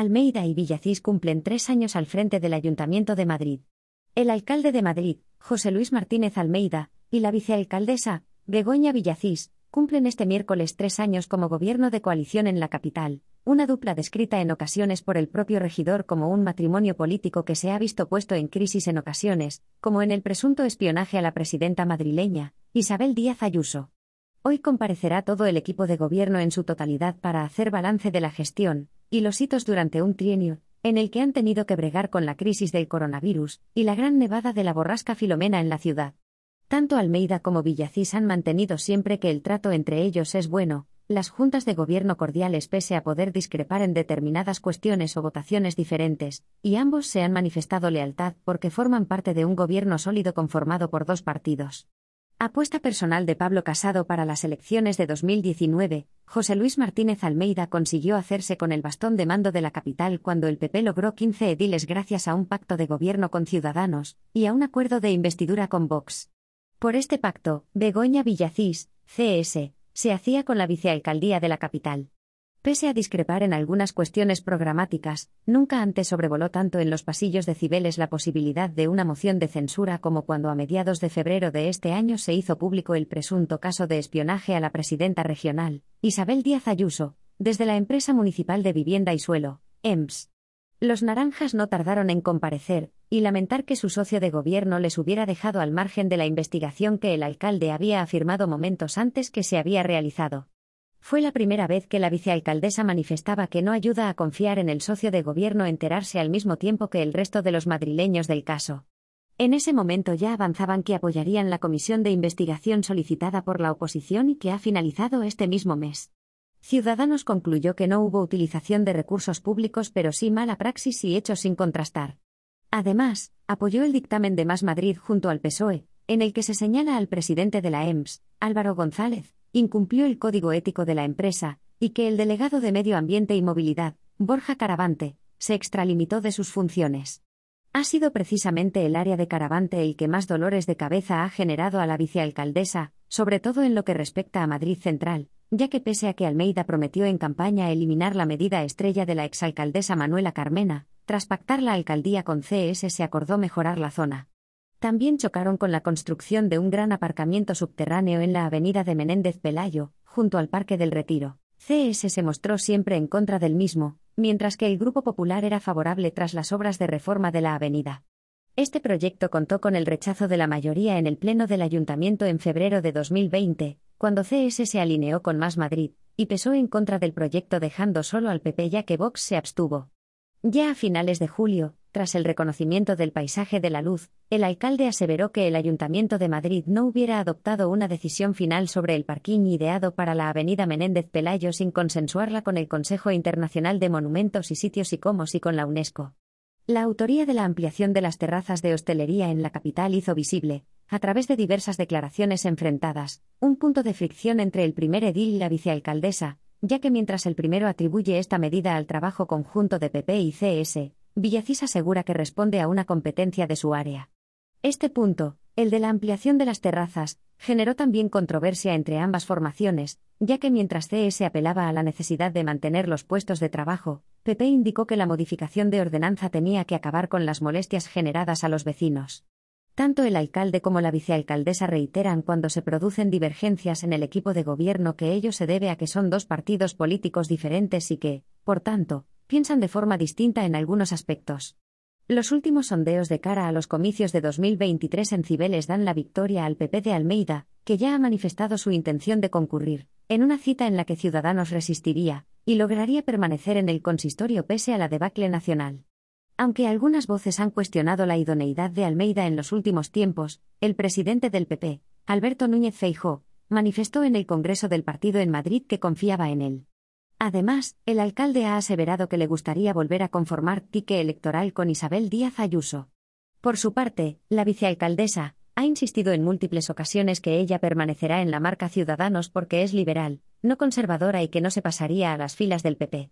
Almeida y Villacís cumplen tres años al frente del Ayuntamiento de Madrid. El alcalde de Madrid, José Luis Martínez Almeida, y la vicealcaldesa, Begoña Villacís, cumplen este miércoles tres años como gobierno de coalición en la capital, una dupla descrita en ocasiones por el propio regidor como un matrimonio político que se ha visto puesto en crisis en ocasiones, como en el presunto espionaje a la presidenta madrileña, Isabel Díaz Ayuso. Hoy comparecerá todo el equipo de gobierno en su totalidad para hacer balance de la gestión, y los hitos durante un trienio, en el que han tenido que bregar con la crisis del coronavirus y la gran nevada de la borrasca Filomena en la ciudad. Tanto Almeida como Villacís han mantenido siempre que el trato entre ellos es bueno, las juntas de gobierno cordiales pese a poder discrepar en determinadas cuestiones o votaciones diferentes, y ambos se han manifestado lealtad porque forman parte de un gobierno sólido conformado por dos partidos. Apuesta personal de Pablo Casado para las elecciones de 2019, José Luis Martínez Almeida consiguió hacerse con el bastón de mando de la capital cuando el PP logró 15 ediles gracias a un pacto de gobierno con Ciudadanos y a un acuerdo de investidura con Vox. Por este pacto, Begoña Villacís, CS, se hacía con la vicealcaldía de la capital. Pese a discrepar en algunas cuestiones programáticas, nunca antes sobrevoló tanto en los pasillos de Cibeles la posibilidad de una moción de censura como cuando a mediados de febrero de este año se hizo público el presunto caso de espionaje a la presidenta regional, Isabel Díaz Ayuso, desde la empresa municipal de vivienda y suelo, EMS. Los naranjas no tardaron en comparecer, y lamentar que su socio de gobierno les hubiera dejado al margen de la investigación que el alcalde había afirmado momentos antes que se había realizado. Fue la primera vez que la vicealcaldesa manifestaba que no ayuda a confiar en el socio de gobierno enterarse al mismo tiempo que el resto de los madrileños del caso. En ese momento ya avanzaban que apoyarían la comisión de investigación solicitada por la oposición y que ha finalizado este mismo mes. Ciudadanos concluyó que no hubo utilización de recursos públicos pero sí mala praxis y hechos sin contrastar. Además, apoyó el dictamen de Más Madrid junto al PSOE, en el que se señala al presidente de la EMS, Álvaro González, incumplió el código ético de la empresa, y que el delegado de Medio Ambiente y Movilidad, Borja Caravante, se extralimitó de sus funciones. Ha sido precisamente el área de Caravante el que más dolores de cabeza ha generado a la vicealcaldesa, sobre todo en lo que respecta a Madrid Central, ya que pese a que Almeida prometió en campaña eliminar la medida estrella de la exalcaldesa Manuela Carmena, tras pactar la alcaldía con CS se acordó mejorar la zona. También chocaron con la construcción de un gran aparcamiento subterráneo en la avenida de Menéndez Pelayo, junto al Parque del Retiro. CS se mostró siempre en contra del mismo, mientras que el Grupo Popular era favorable tras las obras de reforma de la avenida. Este proyecto contó con el rechazo de la mayoría en el Pleno del Ayuntamiento en febrero de 2020, cuando CS se alineó con Más Madrid, y pesó en contra del proyecto dejando solo al PP ya que Vox se abstuvo. Ya a finales de julio, tras el reconocimiento del paisaje de la luz, el alcalde aseveró que el Ayuntamiento de Madrid no hubiera adoptado una decisión final sobre el parking ideado para la avenida Menéndez Pelayo sin consensuarla con el Consejo Internacional de Monumentos y Sitios y Comos y con la UNESCO. La autoría de la ampliación de las terrazas de hostelería en la capital hizo visible, a través de diversas declaraciones enfrentadas, un punto de fricción entre el primer edil y la vicealcaldesa, ya que mientras el primero atribuye esta medida al trabajo conjunto de PP y CS, Villacís asegura que responde a una competencia de su área. Este punto, el de la ampliación de las terrazas, generó también controversia entre ambas formaciones, ya que mientras CS apelaba a la necesidad de mantener los puestos de trabajo, PP indicó que la modificación de ordenanza tenía que acabar con las molestias generadas a los vecinos. Tanto el alcalde como la vicealcaldesa reiteran cuando se producen divergencias en el equipo de gobierno que ello se debe a que son dos partidos políticos diferentes y que, por tanto, piensan de forma distinta en algunos aspectos. Los últimos sondeos de cara a los comicios de 2023 en Cibeles dan la victoria al PP de Almeida, que ya ha manifestado su intención de concurrir, en una cita en la que Ciudadanos resistiría, y lograría permanecer en el consistorio pese a la debacle nacional. Aunque algunas voces han cuestionado la idoneidad de Almeida en los últimos tiempos, el presidente del PP, Alberto Núñez Feijó, manifestó en el Congreso del partido en Madrid que confiaba en él. Además, el alcalde ha aseverado que le gustaría volver a conformar tique electoral con Isabel Díaz Ayuso. Por su parte, la vicealcaldesa ha insistido en múltiples ocasiones que ella permanecerá en la marca Ciudadanos porque es liberal, no conservadora y que no se pasaría a las filas del PP.